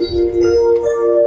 Oh, you.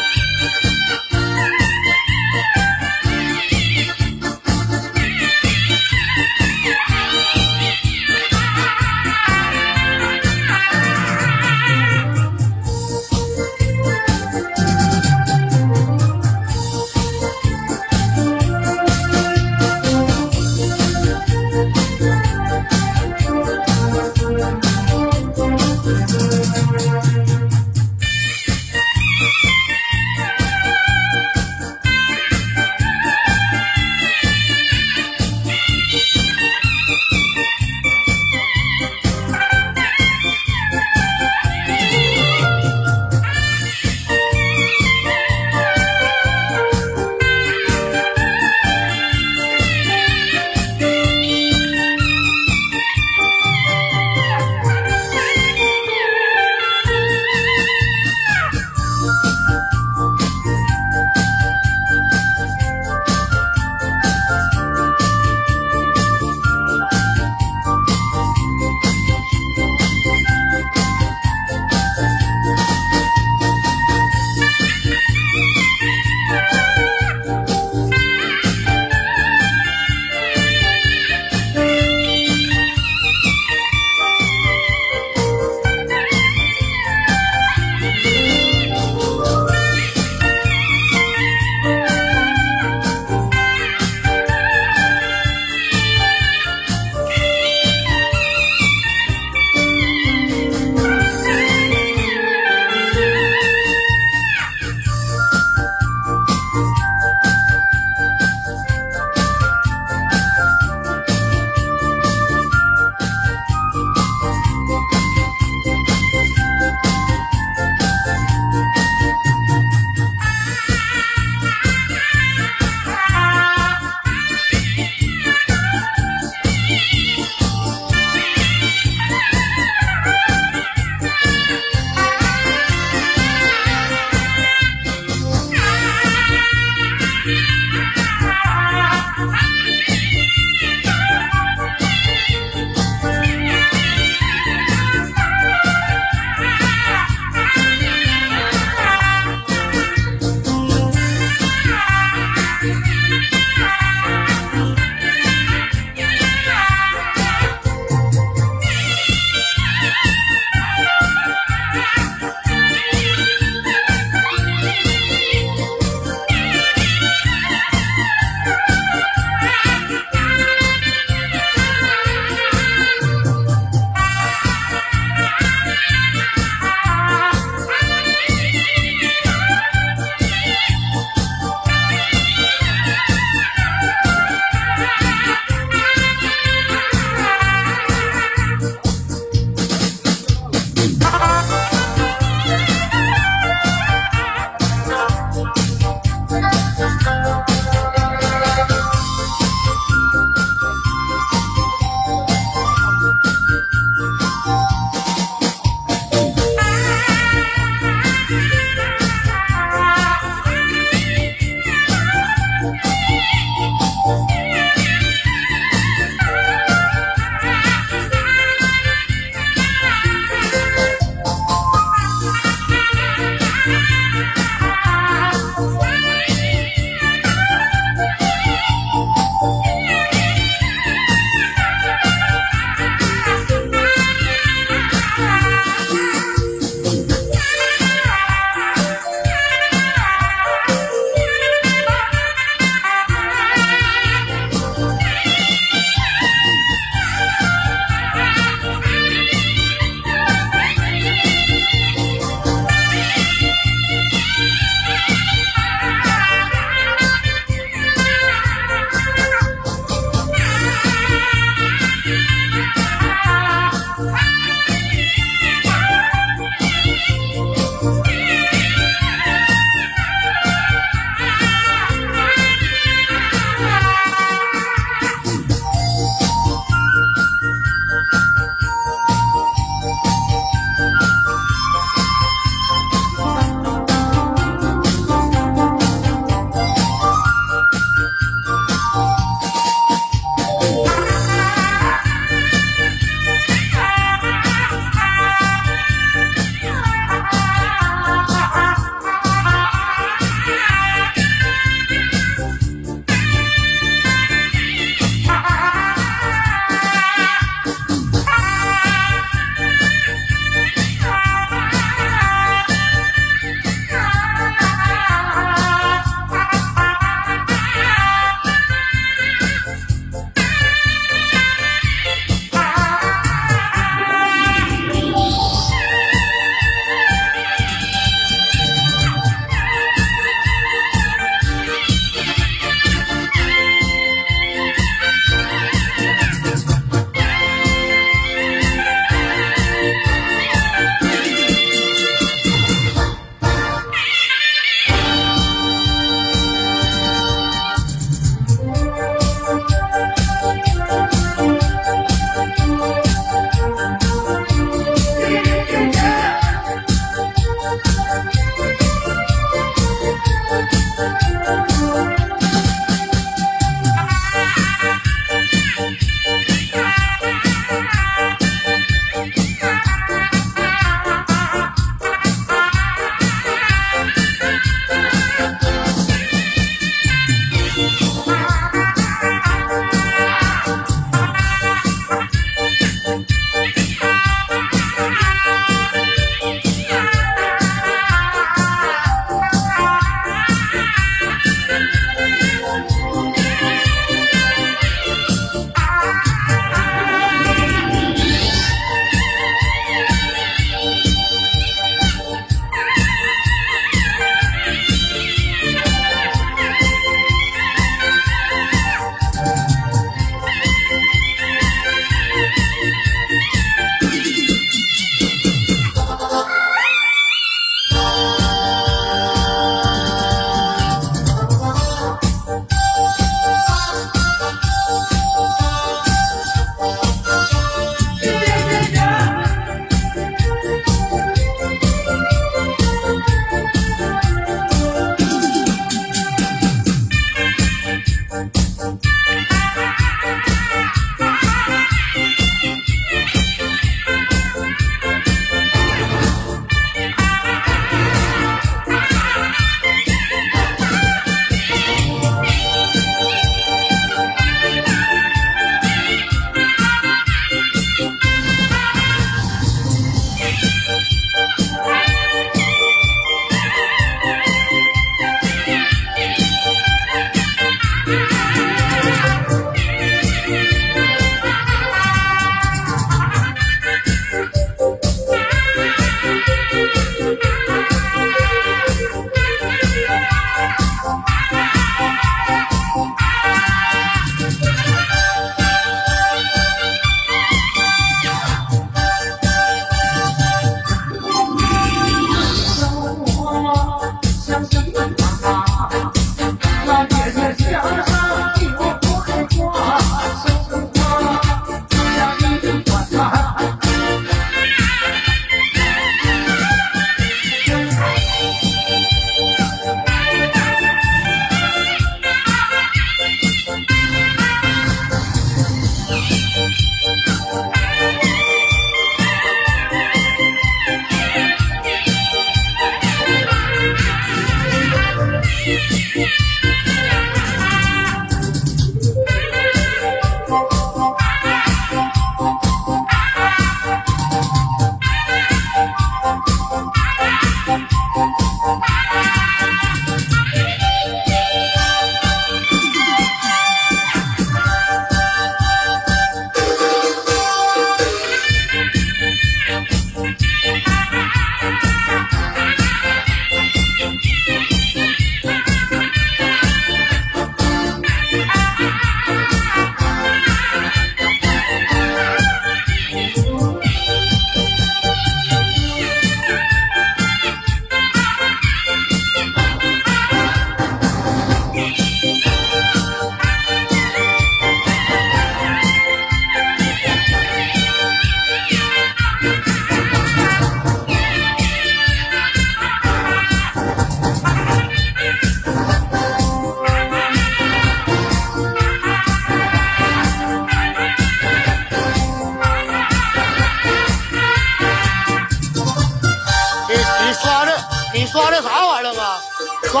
啥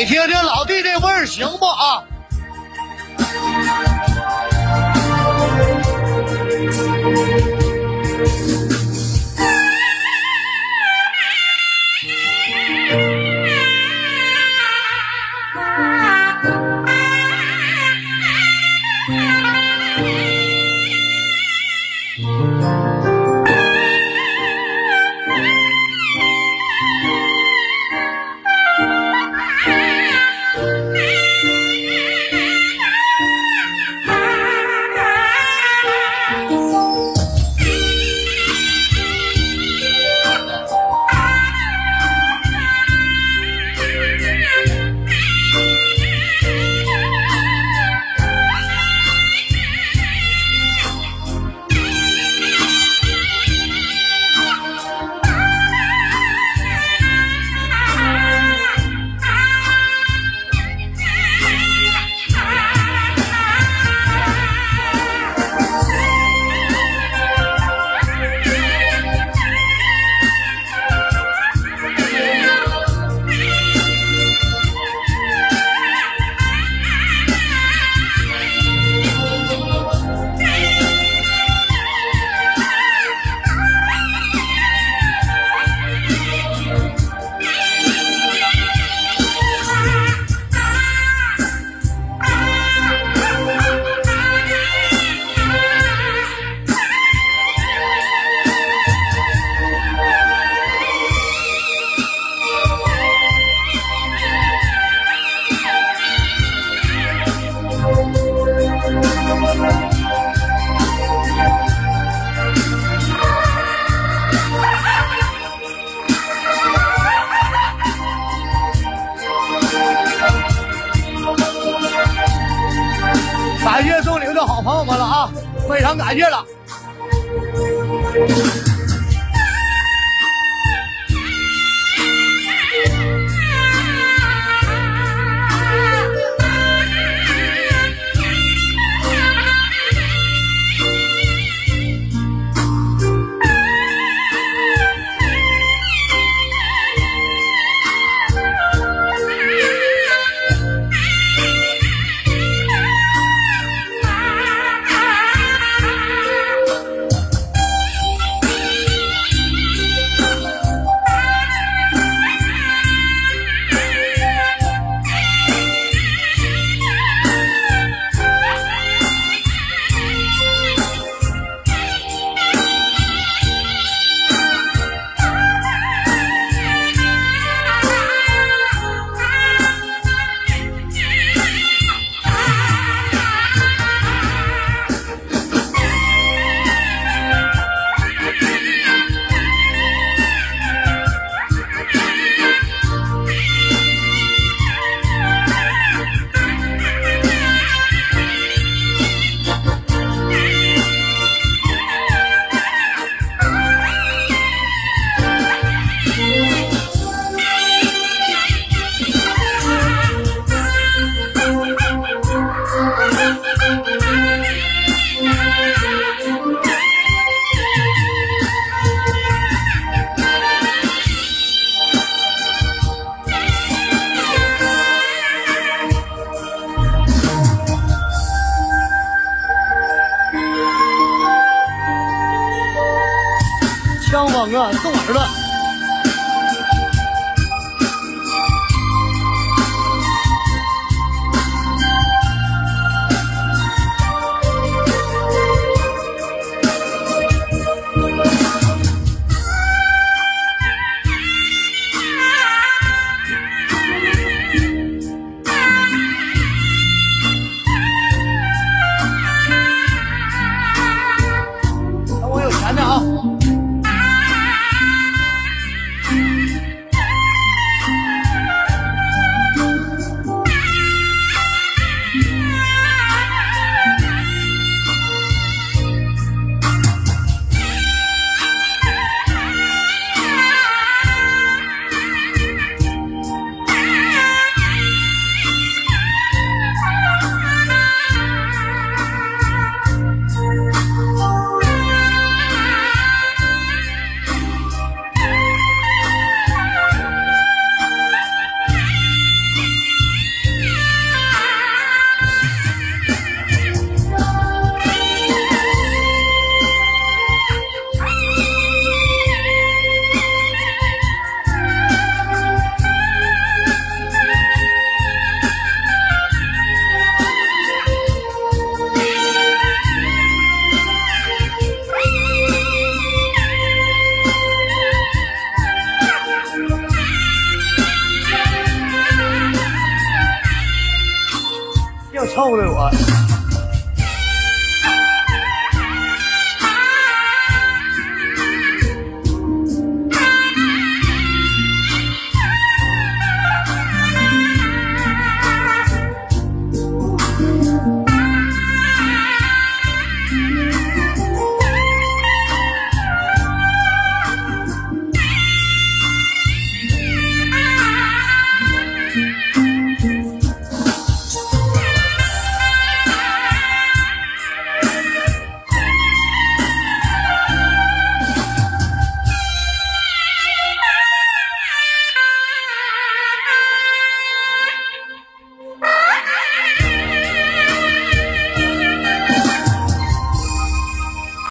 If you're real